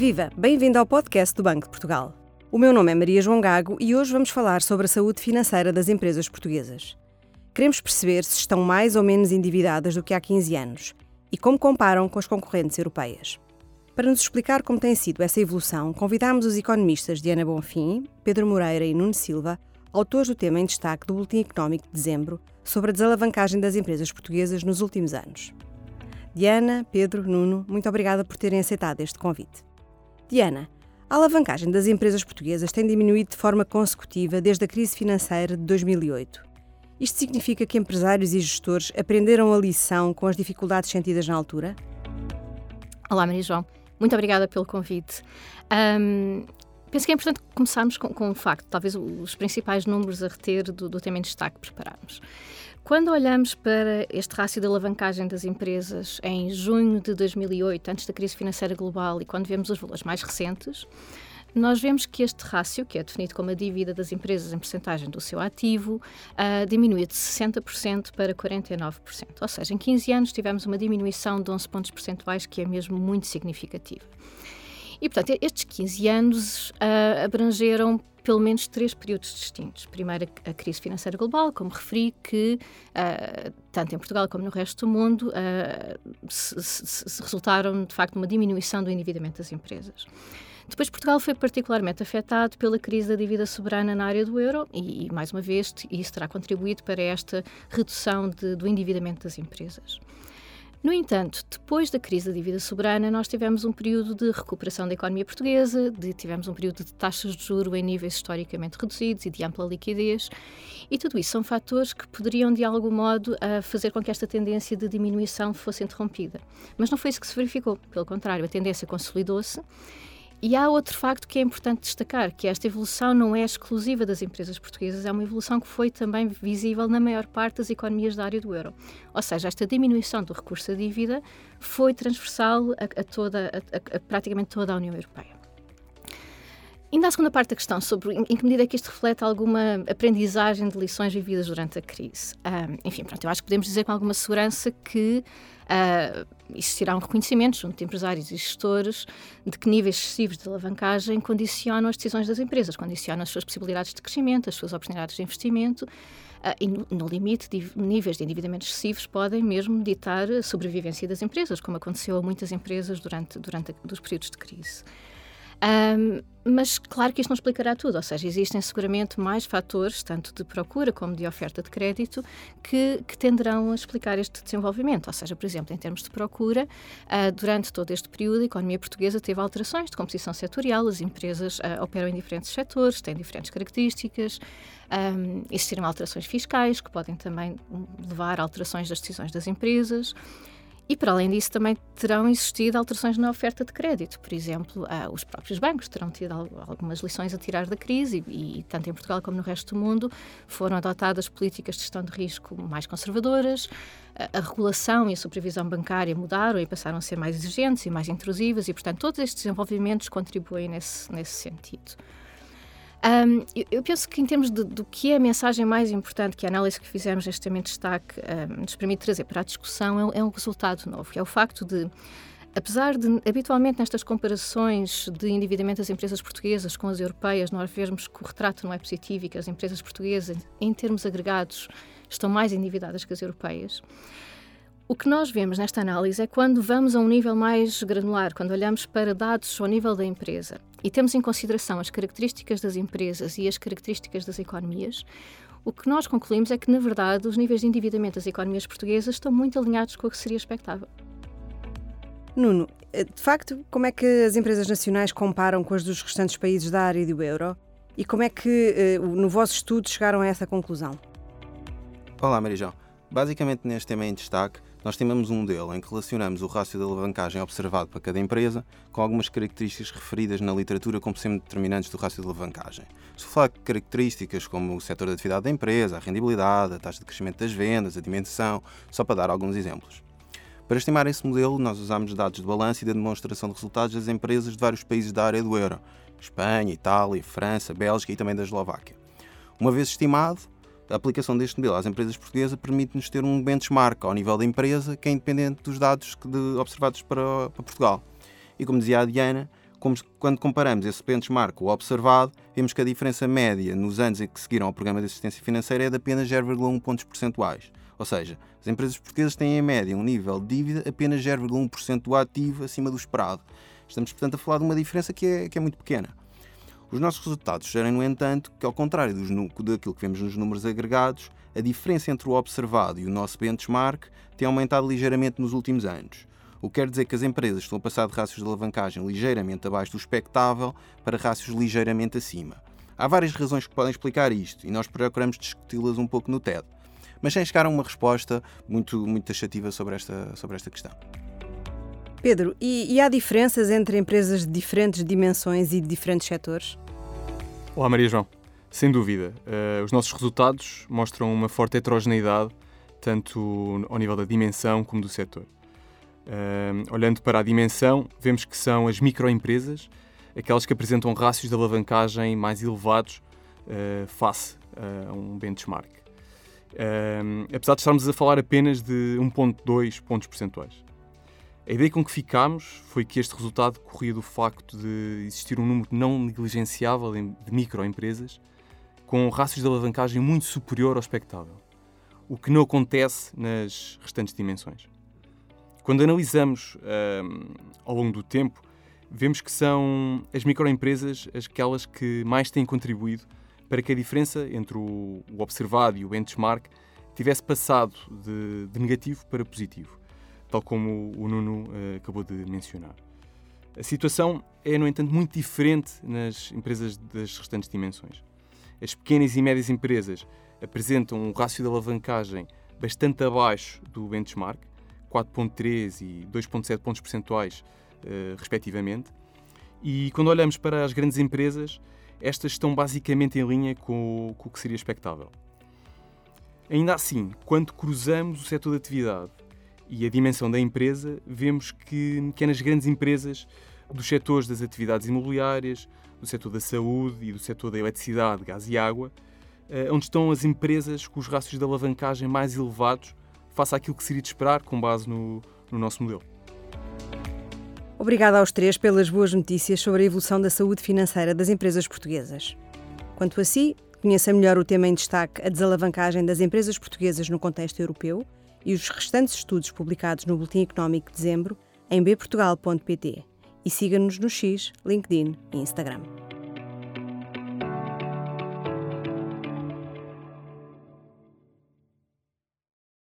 Viva! Bem-vindo ao podcast do Banco de Portugal. O meu nome é Maria João Gago e hoje vamos falar sobre a saúde financeira das empresas portuguesas. Queremos perceber se estão mais ou menos endividadas do que há 15 anos e como comparam com as concorrentes europeias. Para nos explicar como tem sido essa evolução, convidamos os economistas Diana Bonfim, Pedro Moreira e Nuno Silva, autores do tema em destaque do Boletim Económico de dezembro sobre a desalavancagem das empresas portuguesas nos últimos anos. Diana, Pedro, Nuno, muito obrigada por terem aceitado este convite. Diana, a alavancagem das empresas portuguesas tem diminuído de forma consecutiva desde a crise financeira de 2008. Isto significa que empresários e gestores aprenderam a lição com as dificuldades sentidas na altura? Olá, Maria João. Muito obrigada pelo convite. Um, penso que é importante começarmos com, com um facto, talvez os principais números a reter do, do tema em destaque que prepararmos. Quando olhamos para este rácio de alavancagem das empresas em junho de 2008, antes da crise financeira global, e quando vemos os valores mais recentes, nós vemos que este rácio, que é definido como a dívida das empresas em percentagem do seu ativo, uh, diminui de 60% para 49%. Ou seja, em 15 anos tivemos uma diminuição de 11 pontos percentuais, que é mesmo muito significativa. E, portanto, estes 15 anos uh, abrangeram pelo menos três períodos distintos. Primeiro, a crise financeira global, como referi, que uh, tanto em Portugal como no resto do mundo uh, se, se, se resultaram, de facto, numa diminuição do endividamento das empresas. Depois, Portugal foi particularmente afetado pela crise da dívida soberana na área do euro e, mais uma vez, isso terá contribuído para esta redução de, do endividamento das empresas. No entanto, depois da crise da dívida soberana, nós tivemos um período de recuperação da economia portuguesa, de, tivemos um período de taxas de juro em níveis historicamente reduzidos e de ampla liquidez, e tudo isso são fatores que poderiam, de algum modo, fazer com que esta tendência de diminuição fosse interrompida. Mas não foi isso que se verificou, pelo contrário, a tendência consolidou-se e há outro facto que é importante destacar, que esta evolução não é exclusiva das empresas portuguesas, é uma evolução que foi também visível na maior parte das economias da área do euro. Ou seja, esta diminuição do recurso à dívida foi transversal a, a toda, a, a, praticamente toda a União Europeia. Ainda a segunda parte da questão, sobre em, que medida é que isto reflete alguma aprendizagem de lições vividas durante a crise. Um, enfim, pronto, eu acho que podemos dizer com alguma segurança que uh, existirá um reconhecimento junto de empresários e gestores de que níveis excessivos de alavancagem condicionam as decisões das empresas, condicionam as suas possibilidades de crescimento, as suas oportunidades de investimento. Uh, e, no, no limite, níveis de endividamento excessivos podem mesmo ditar a sobrevivência das empresas, como aconteceu a muitas empresas durante, durante os períodos de crise. Um, mas claro que isto não explicará tudo, ou seja, existem seguramente mais fatores, tanto de procura como de oferta de crédito, que, que tenderão a explicar este desenvolvimento. Ou seja, por exemplo, em termos de procura, uh, durante todo este período, a economia portuguesa teve alterações de composição setorial, as empresas uh, operam em diferentes setores, têm diferentes características, um, existiram alterações fiscais que podem também levar a alterações das decisões das empresas. E, para além disso, também terão existido alterações na oferta de crédito. Por exemplo, ah, os próprios bancos terão tido algumas lições a tirar da crise e, e, tanto em Portugal como no resto do mundo, foram adotadas políticas de gestão de risco mais conservadoras. A, a regulação e a supervisão bancária mudaram e passaram a ser mais exigentes e mais intrusivas e, portanto, todos estes desenvolvimentos contribuem nesse, nesse sentido. Um, eu, eu, penso que, em termos de, do que é a mensagem mais importante que a análise que fizemos neste momento de destaque um, nos permite trazer para a discussão, é, é um resultado novo, que é o facto de Apesar de, habitualmente, nestas comparações de endividamento das empresas portuguesas com as europeias, nós vermos que o retrato não é positivo e que as empresas portuguesas, em termos agregados, estão mais endividadas que as europeias, o que nós vemos nesta análise é quando vamos a um nível mais granular, quando olhamos para dados ao nível da empresa e temos em consideração as características das empresas e as características das economias, o que nós concluímos é que, na verdade, os níveis de endividamento das economias portuguesas estão muito alinhados com o que seria expectável. Nuno, eh, de facto, como é que as empresas nacionais comparam com as dos restantes países da área do euro? E como é que, eh, no vosso estudo, chegaram a essa conclusão? Olá, Marijão. Basicamente, neste tema em destaque, nós temos um modelo em que relacionamos o rácio de alavancagem observado para cada empresa com algumas características referidas na literatura como sendo determinantes do rácio de alavancagem. Se falar de características como o setor de atividade da empresa, a rendibilidade, a taxa de crescimento das vendas, a dimensão, só para dar alguns exemplos. Para estimar esse modelo, nós usamos dados de balanço e de demonstração de resultados das empresas de vários países da área do euro, Espanha, Itália, França, Bélgica e também da Eslováquia. Uma vez estimado, a aplicação deste modelo às empresas portuguesas permite-nos ter um benchmark ao nível da empresa que é independente dos dados de, observados para, para, Portugal. E como dizia a Diana, como, quando comparamos esse benchmark com o observado, vemos que a diferença média nos anos em que seguiram ao programa de assistência financeira é de apenas 0,1 pontos percentuais. Ou seja, as empresas portuguesas têm em média um nível de dívida apenas 0,1% do ativo acima do esperado. Estamos, portanto, a falar de uma diferença que é, que é muito pequena. Os nossos resultados sugerem, no entanto, que, ao contrário dos, daquilo que vemos nos números agregados, a diferença entre o observado e o nosso benchmark tem aumentado ligeiramente nos últimos anos o que quer dizer que as empresas estão a passar de rácios de alavancagem ligeiramente abaixo do expectável para rácios ligeiramente acima. Há várias razões que podem explicar isto e nós procuramos discuti-las um pouco no TED, mas sem chegar a uma resposta muito, muito taxativa sobre esta, sobre esta questão. Pedro, e, e há diferenças entre empresas de diferentes dimensões e de diferentes setores? Olá, Maria João. Sem dúvida. Uh, os nossos resultados mostram uma forte heterogeneidade, tanto ao nível da dimensão como do setor. Uh, olhando para a dimensão, vemos que são as microempresas, aquelas que apresentam rácios de alavancagem mais elevados uh, face a um benchmark. Apesar de estarmos a falar apenas de 1,2 pontos percentuais. A ideia com que ficámos foi que este resultado corria do facto de existir um número não negligenciável de microempresas com rácios de alavancagem muito superior ao expectável, o que não acontece nas restantes dimensões. Quando analisamos um, ao longo do tempo, vemos que são as microempresas aquelas que mais têm contribuído para que a diferença entre o, observado e o benchmark tivesse passado de, de negativo para positivo, tal como o Nuno uh, acabou de mencionar. A situação é, no entanto, muito diferente nas empresas das restantes dimensões. As pequenas e médias empresas apresentam um rácio de alavancagem bastante abaixo do benchmark, 4,3 e 2,7 pontos percentuais, uh, respectivamente. E quando olhamos para as grandes empresas, estas estão basicamente em linha com, com o que seria expectável. Ainda assim, quando cruzamos o setor de atividade e a dimensão da empresa, vemos que, que é nas grandes empresas dos setores das atividades imobiliárias, do setor da saúde e do setor da eletricidade, gás e água, uh, onde estão as empresas com os rácios de alavancagem mais elevados face àquilo que seria de esperar com base no, no nosso modelo. Obrigada aos três pelas boas notícias sobre a evolução da saúde financeira das empresas portuguesas. Quanto a si, conheça melhor o tema em destaque, a desalavancagem das empresas portuguesas no contexto europeu e os restantes estudos publicados no Boletim Económico de dezembro em bportugal.pt e siga-nos no X, LinkedIn e Instagram.